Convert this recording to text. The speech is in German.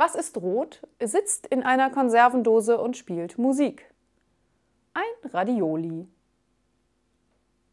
Was ist rot, sitzt in einer Konservendose und spielt Musik? Ein Radioli.